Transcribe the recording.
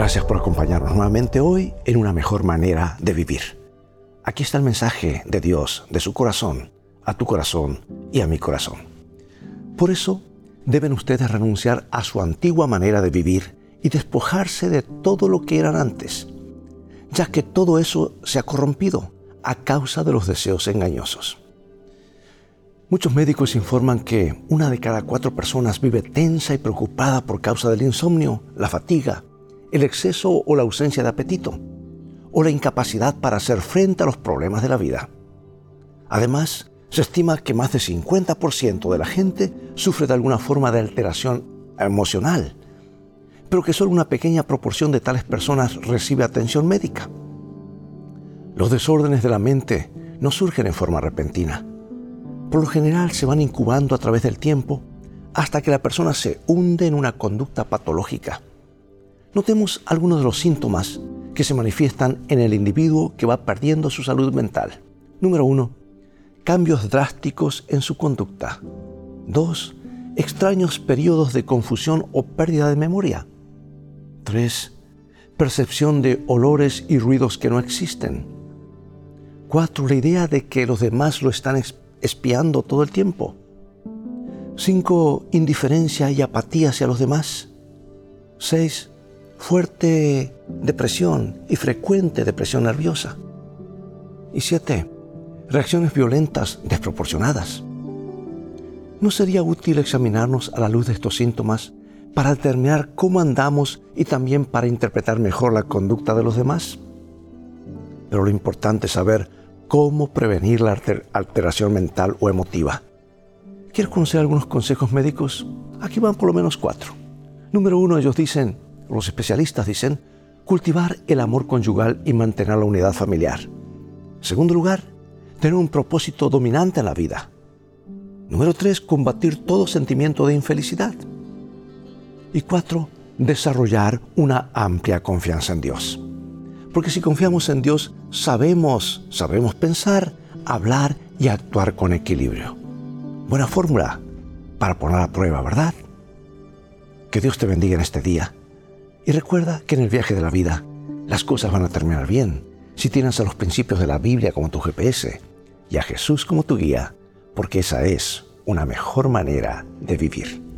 Gracias por acompañarnos nuevamente hoy en una mejor manera de vivir. Aquí está el mensaje de Dios, de su corazón, a tu corazón y a mi corazón. Por eso deben ustedes renunciar a su antigua manera de vivir y despojarse de todo lo que eran antes, ya que todo eso se ha corrompido a causa de los deseos engañosos. Muchos médicos informan que una de cada cuatro personas vive tensa y preocupada por causa del insomnio, la fatiga, el exceso o la ausencia de apetito, o la incapacidad para hacer frente a los problemas de la vida. Además, se estima que más del 50% de la gente sufre de alguna forma de alteración emocional, pero que solo una pequeña proporción de tales personas recibe atención médica. Los desórdenes de la mente no surgen en forma repentina. Por lo general se van incubando a través del tiempo hasta que la persona se hunde en una conducta patológica. Notemos algunos de los síntomas que se manifiestan en el individuo que va perdiendo su salud mental. Número 1 cambios drásticos en su conducta. 2. Extraños periodos de confusión o pérdida de memoria. 3. Percepción de olores y ruidos que no existen. 4. La idea de que los demás lo están espiando todo el tiempo. 5. Indiferencia y apatía hacia los demás. 6. Fuerte depresión y frecuente depresión nerviosa. Y 7 reacciones violentas desproporcionadas. ¿No sería útil examinarnos a la luz de estos síntomas para determinar cómo andamos y también para interpretar mejor la conducta de los demás? Pero lo importante es saber cómo prevenir la alteración mental o emotiva. ¿Quieres conocer algunos consejos médicos? Aquí van por lo menos cuatro. Número uno, ellos dicen, los especialistas dicen, cultivar el amor conyugal y mantener la unidad familiar. segundo lugar, tener un propósito dominante en la vida. Número tres, combatir todo sentimiento de infelicidad. Y cuatro, desarrollar una amplia confianza en Dios. Porque si confiamos en Dios, sabemos, sabemos pensar, hablar y actuar con equilibrio. Buena fórmula para poner a prueba, ¿verdad? Que Dios te bendiga en este día. Y recuerda que en el viaje de la vida las cosas van a terminar bien si tienes a los principios de la Biblia como tu GPS y a Jesús como tu guía, porque esa es una mejor manera de vivir.